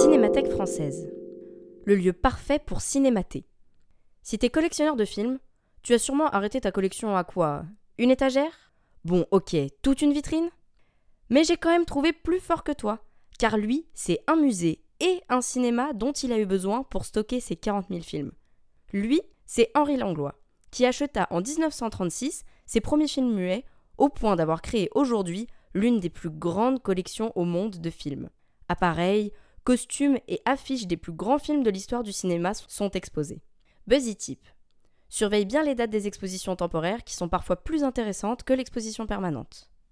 Cinémathèque française. Le lieu parfait pour cinémater. Si t'es collectionneur de films, tu as sûrement arrêté ta collection à quoi? Une étagère? Bon, ok, toute une vitrine? Mais j'ai quand même trouvé plus fort que toi, car lui, c'est un musée et un cinéma dont il a eu besoin pour stocker ses 40 000 films. Lui, c'est Henri Langlois, qui acheta en 1936 ses premiers films muets au point d'avoir créé aujourd'hui l'une des plus grandes collections au monde de films. Appareils, costumes et affiches des plus grands films de l'histoire du cinéma sont exposés. Buzzy Tip. Surveille bien les dates des expositions temporaires qui sont parfois plus intéressantes que l'exposition permanente.